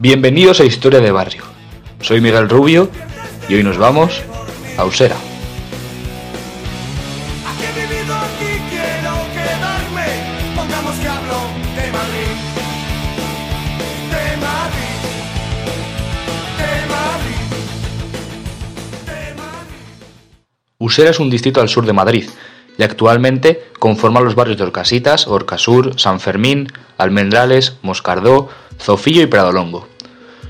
Bienvenidos a Historia de Barrio. Soy Miguel Rubio y hoy nos vamos a Usera. Usera es un distrito al sur de Madrid y actualmente conforma los barrios de Orcasitas, Orcasur, San Fermín, Almendrales, Moscardó, Zofillo y Pradolongo.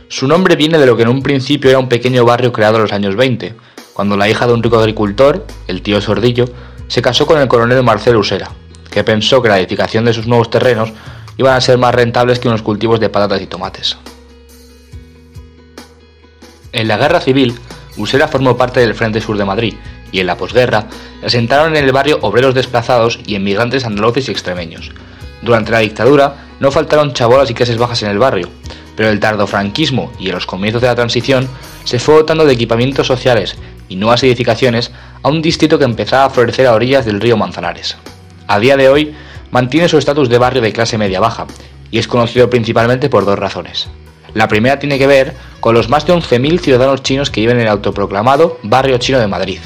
Su nombre viene de lo que en un principio era un pequeño barrio creado en los años 20, cuando la hija de un rico agricultor, el tío Sordillo, se casó con el coronel Marcelo Usera, que pensó que la edificación de sus nuevos terrenos iban a ser más rentables que unos cultivos de patatas y tomates. En la guerra civil, Usera formó parte del Frente Sur de Madrid y en la posguerra asentaron en el barrio obreros desplazados y emigrantes andaluces y extremeños. Durante la dictadura no faltaron chabolas y clases bajas en el barrio, pero el tardofranquismo y en los comienzos de la transición se fue dotando de equipamientos sociales y nuevas edificaciones a un distrito que empezaba a florecer a orillas del río Manzanares. A día de hoy mantiene su estatus de barrio de clase media-baja y es conocido principalmente por dos razones. La primera tiene que ver con los más de 11.000 ciudadanos chinos que viven en el autoproclamado Barrio Chino de Madrid,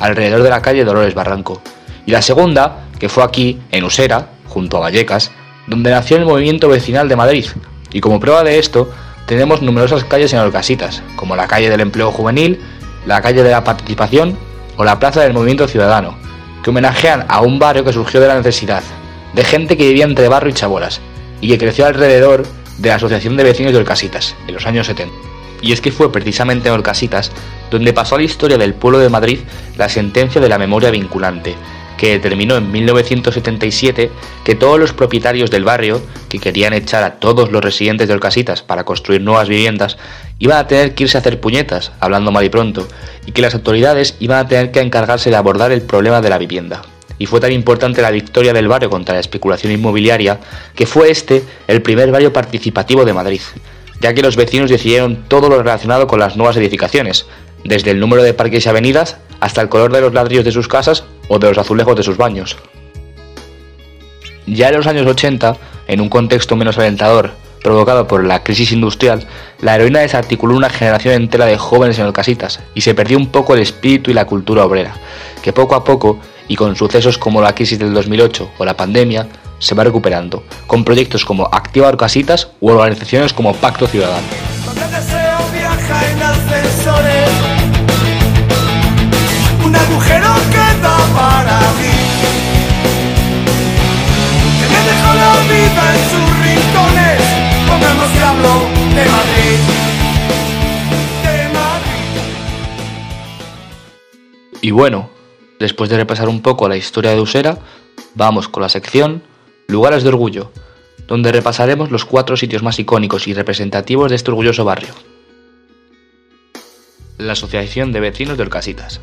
alrededor de la calle Dolores Barranco. Y la segunda, que fue aquí, en Usera, junto a Vallecas, donde nació el movimiento vecinal de Madrid. Y como prueba de esto, tenemos numerosas calles en Orcasitas, como la calle del empleo juvenil, la calle de la participación o la plaza del movimiento ciudadano, que homenajean a un barrio que surgió de la necesidad, de gente que vivía entre barrio y chabolas, y que creció alrededor de la Asociación de Vecinos de Orcasitas, en los años 70. Y es que fue precisamente en Orcasitas donde pasó a la historia del pueblo de Madrid la sentencia de la memoria vinculante, que determinó en 1977 que todos los propietarios del barrio, que querían echar a todos los residentes de Orcasitas para construir nuevas viviendas, iban a tener que irse a hacer puñetas, hablando mal y pronto, y que las autoridades iban a tener que encargarse de abordar el problema de la vivienda. Y fue tan importante la victoria del barrio contra la especulación inmobiliaria que fue este el primer barrio participativo de Madrid, ya que los vecinos decidieron todo lo relacionado con las nuevas edificaciones, desde el número de parques y avenidas hasta el color de los ladrillos de sus casas o de los azulejos de sus baños. Ya en los años 80, en un contexto menos alentador, provocado por la crisis industrial, la heroína desarticuló una generación entera de jóvenes en casitas y se perdió un poco el espíritu y la cultura obrera, que poco a poco, y con sucesos como la crisis del 2008 o la pandemia, se va recuperando, con proyectos como Activa Orcasitas u organizaciones como Pacto Ciudadano. Y bueno, después de repasar un poco la historia de Usera, vamos con la sección Lugares de Orgullo, donde repasaremos los cuatro sitios más icónicos y representativos de este orgulloso barrio. La Asociación de Vecinos de Orcasitas.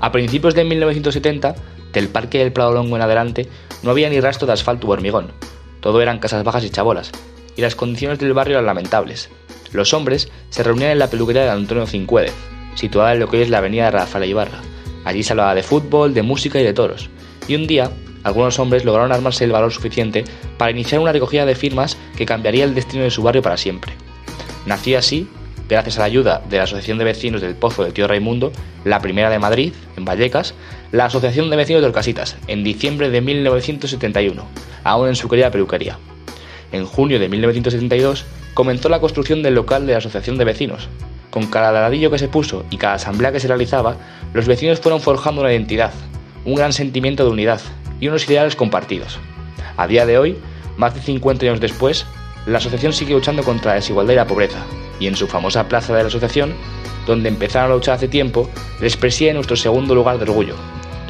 A principios de 1970, del Parque del Prado Longo en adelante, no había ni rastro de asfalto u hormigón. Todo eran casas bajas y chabolas, y las condiciones del barrio eran lamentables. Los hombres se reunían en la peluquería de Antonio Cincuédez, situada en lo que hoy es la avenida Rafael Ibarra. Allí se hablaba de fútbol, de música y de toros. Y un día, algunos hombres lograron armarse el valor suficiente para iniciar una recogida de firmas que cambiaría el destino de su barrio para siempre. Nació así, gracias a la ayuda de la Asociación de Vecinos del Pozo del Tío Raimundo, la primera de Madrid, en Vallecas, la Asociación de Vecinos de Orcasitas, en diciembre de 1971, aún en su querida peluquería. En junio de 1972 comenzó la construcción del local de la Asociación de Vecinos. Con cada ladrillo que se puso y cada asamblea que se realizaba, los vecinos fueron forjando una identidad, un gran sentimiento de unidad y unos ideales compartidos. A día de hoy, más de 50 años después, la asociación sigue luchando contra la desigualdad y la pobreza, y en su famosa plaza de la asociación, donde empezaron a luchar hace tiempo, les preside nuestro segundo lugar de orgullo,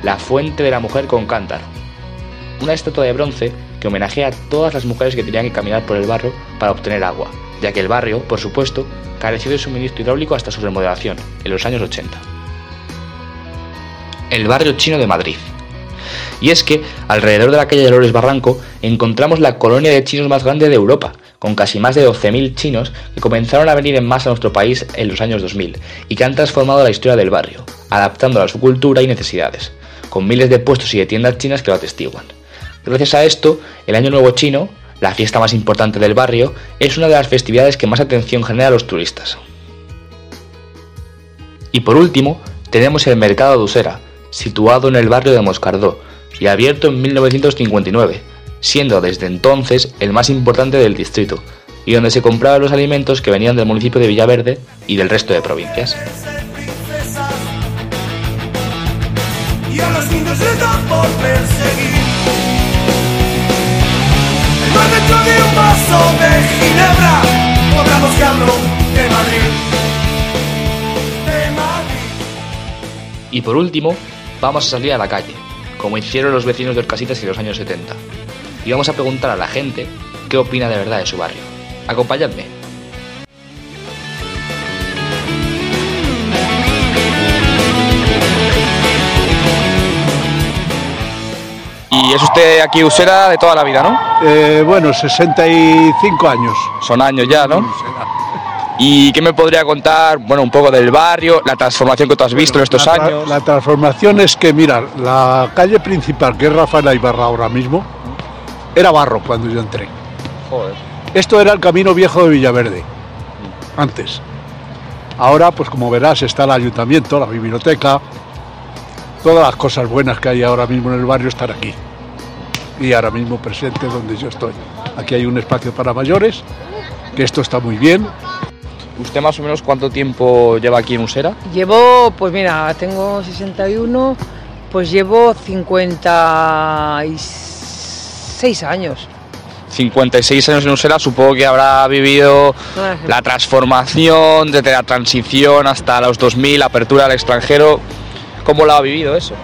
la Fuente de la Mujer con Cántaro. Una estatua de bronce que homenajea a todas las mujeres que tenían que caminar por el barrio para obtener agua, ya que el barrio, por supuesto, careció de suministro hidráulico hasta su remodelación, en los años 80. El barrio chino de Madrid. Y es que, alrededor de la calle de Lores Barranco, encontramos la colonia de chinos más grande de Europa, con casi más de 12.000 chinos que comenzaron a venir en masa a nuestro país en los años 2000 y que han transformado la historia del barrio, adaptándola a su cultura y necesidades, con miles de puestos y de tiendas chinas que lo atestiguan. Gracias a esto, el Año Nuevo Chino, la fiesta más importante del barrio, es una de las festividades que más atención genera a los turistas. Y por último, tenemos el Mercado de Usera, situado en el barrio de Moscardó y abierto en 1959, siendo desde entonces el más importante del distrito y donde se compraban los alimentos que venían del municipio de Villaverde y del resto de provincias. Y por último, vamos a salir a la calle, como hicieron los vecinos de Orcasitas en los años 70. Y vamos a preguntar a la gente qué opina de verdad de su barrio. Acompañadme. Y es usted aquí usera de toda la vida, ¿no? Eh, bueno, 65 años. Son años ya, ¿no? ¿Y qué me podría contar, bueno, un poco del barrio, la transformación que tú has visto en estos años? La transformación es que, mira, la calle principal, que es Rafael Ibarra ahora mismo, era barro cuando yo entré. Joder. Esto era el camino viejo de Villaverde, antes. Ahora, pues como verás, está el ayuntamiento, la biblioteca, todas las cosas buenas que hay ahora mismo en el barrio están aquí. Y ahora mismo presente donde yo estoy. Aquí hay un espacio para mayores, que esto está muy bien, ¿Usted más o menos cuánto tiempo lleva aquí en Usera? Llevo, pues mira, tengo 61, pues llevo 56 años. 56 años en Usera, supongo que habrá vivido la transformación desde la transición hasta los 2000, apertura al extranjero. ¿Cómo lo ha vivido eso?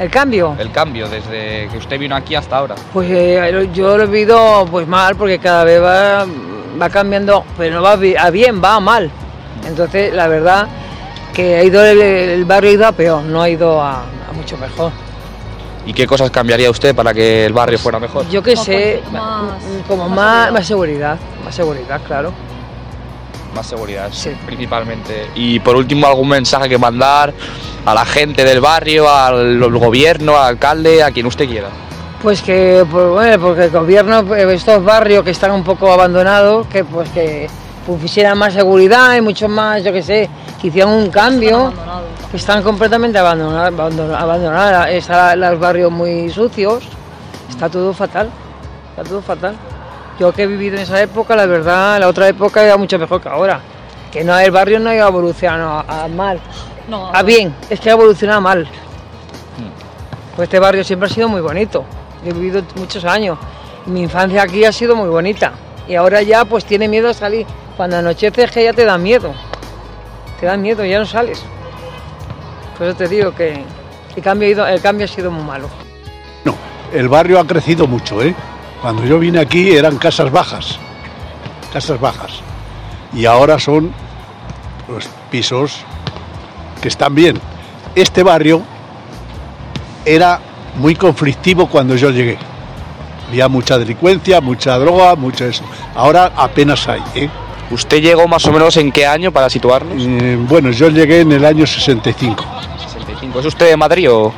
¿El cambio? El cambio, desde que usted vino aquí hasta ahora. Pues eh, yo lo he vivido pues mal, porque cada vez va va cambiando, pero no va a bien, va a mal. Entonces, la verdad que ha ido el, barrio ha ido a peor, no ha ido a, mucho mejor. ¿Y qué cosas cambiaría usted para que el barrio fuera mejor? Yo qué sé, como más, más seguridad, más seguridad, claro. Más seguridad, sí. principalmente. Y por último, algún mensaje que mandar a la gente del barrio, al gobierno, al alcalde, a quien usted quiera. Pues que, pues, bueno, porque el gobierno, pues, estos barrios que están un poco abandonados, que pues que pusieran más seguridad y mucho más, yo qué sé, que hicieran un cambio, que están completamente abandonados, abandonados, están los barrios muy sucios, está todo fatal, está todo fatal. Yo que he vivido en esa época, la verdad, la otra época era mucho mejor que ahora. Que no el barrio no ha evolucionado a, mal, a bien, es que ha evolucionado mal. Hmm. Pues este barrio siempre ha sido muy bonito he vivido muchos años. Mi infancia aquí ha sido muy bonita y ahora ya pues tiene miedo a salir. Cuando anochece es que ya te da miedo, te da miedo, ya no sales. Por eso te digo que el cambio, ha sido muy malo. No, el barrio ha crecido mucho, ¿eh? Cuando yo vine aquí eran casas bajas, casas bajas. Y ahora son pues, pisos que están bien. Este barrio era muy conflictivo cuando yo llegué. Había mucha delincuencia, mucha droga, mucho eso. Ahora apenas hay. ¿eh? ¿Usted llegó más o menos en qué año para situarnos? Eh, bueno, yo llegué en el año 65. 65. ¿Es usted de Madrid o...?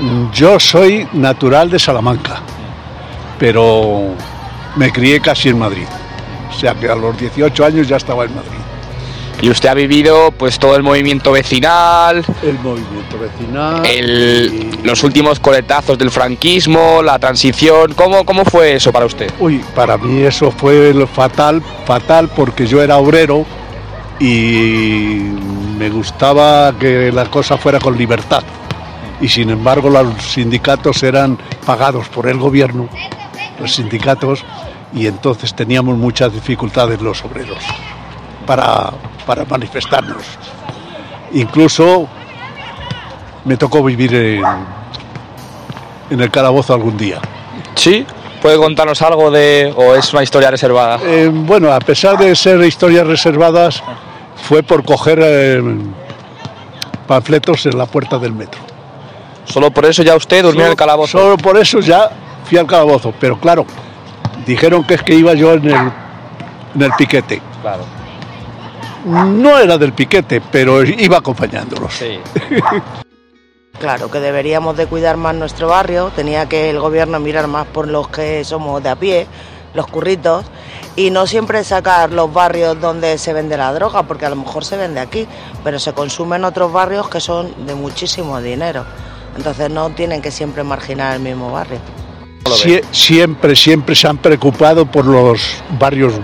Mm, yo soy natural de Salamanca, pero me crié casi en Madrid. O sea que a los 18 años ya estaba en Madrid. Y usted ha vivido pues todo el movimiento vecinal. El movimiento vecinal. Los últimos coletazos del franquismo, la transición. ¿Cómo, ¿Cómo fue eso para usted? Uy, para mí eso fue fatal, fatal porque yo era obrero y me gustaba que la cosa fuera con libertad. Y sin embargo los sindicatos eran pagados por el gobierno, los sindicatos, y entonces teníamos muchas dificultades los obreros para, para manifestarnos. Incluso me tocó vivir en, en el calabozo algún día. ¿Sí? ¿Puede contarnos algo de... o es una historia reservada? Eh, bueno, a pesar de ser historias reservadas, fue por coger eh, panfletos en la puerta del metro. ¿Solo por eso ya usted durmió en el calabozo? Solo por eso ya fui al calabozo, pero claro, dijeron que es que iba yo en el, en el piquete. Claro no era del piquete, pero iba acompañándolos. Claro que deberíamos de cuidar más nuestro barrio, tenía que el gobierno mirar más por los que somos de a pie, los curritos y no siempre sacar los barrios donde se vende la droga, porque a lo mejor se vende aquí, pero se consume en otros barrios que son de muchísimo dinero. Entonces no tienen que siempre marginar el mismo barrio. Sie- siempre, siempre se han preocupado por los barrios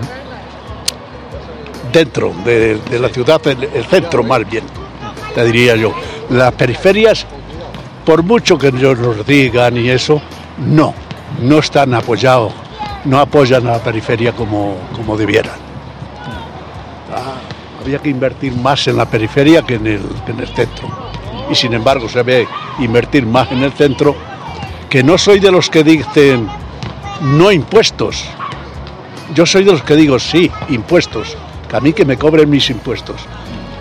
dentro de, de la ciudad, el, el centro más bien, te diría yo. Las periferias, por mucho que ellos nos digan y eso, no, no están apoyados, no apoyan a la periferia como, como debieran. Ah, había que invertir más en la periferia que en, el, que en el centro. Y sin embargo se ve invertir más en el centro, que no soy de los que dicen no impuestos. Yo soy de los que digo sí, impuestos, que a mí que me cobren mis impuestos,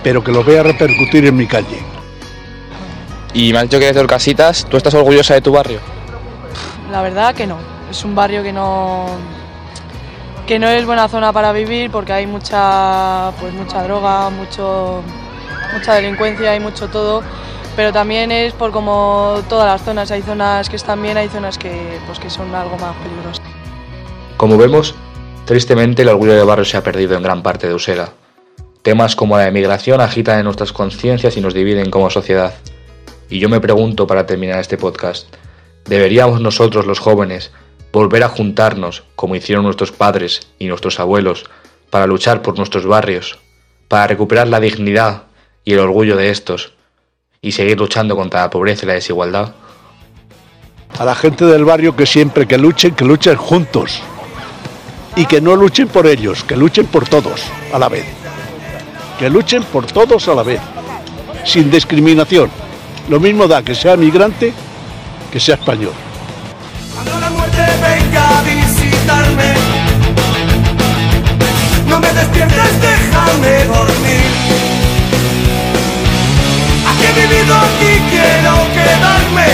pero que los voy a repercutir en mi calle. Y me has dicho que eres de Orcasitas, ¿tú estás orgullosa de tu barrio? La verdad que no. Es un barrio que no que no es buena zona para vivir porque hay mucha pues mucha droga, mucho mucha delincuencia y mucho todo, pero también es por como todas las zonas, hay zonas que están bien, hay zonas que pues que son algo más peligrosas. Como vemos, tristemente el orgullo de barrio se ha perdido en gran parte de Usera. Temas como la emigración agitan en nuestras conciencias y nos dividen como sociedad. Y yo me pregunto para terminar este podcast, ¿deberíamos nosotros los jóvenes volver a juntarnos como hicieron nuestros padres y nuestros abuelos para luchar por nuestros barrios, para recuperar la dignidad y el orgullo de estos y seguir luchando contra la pobreza y la desigualdad? A la gente del barrio que siempre que luchen, que luchen juntos y que no luchen por ellos, que luchen por todos a la vez. Que luchen por todos a la vez, sin discriminación. Lo mismo da que sea migrante que sea español. Cuando la muerte venga a visitarme, no me despiertes, déjame dormir. Aquí he vivido, aquí quiero quedarme,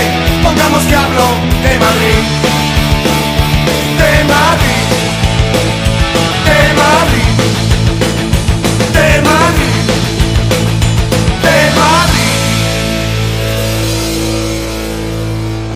pongamos que hablo de Madrid.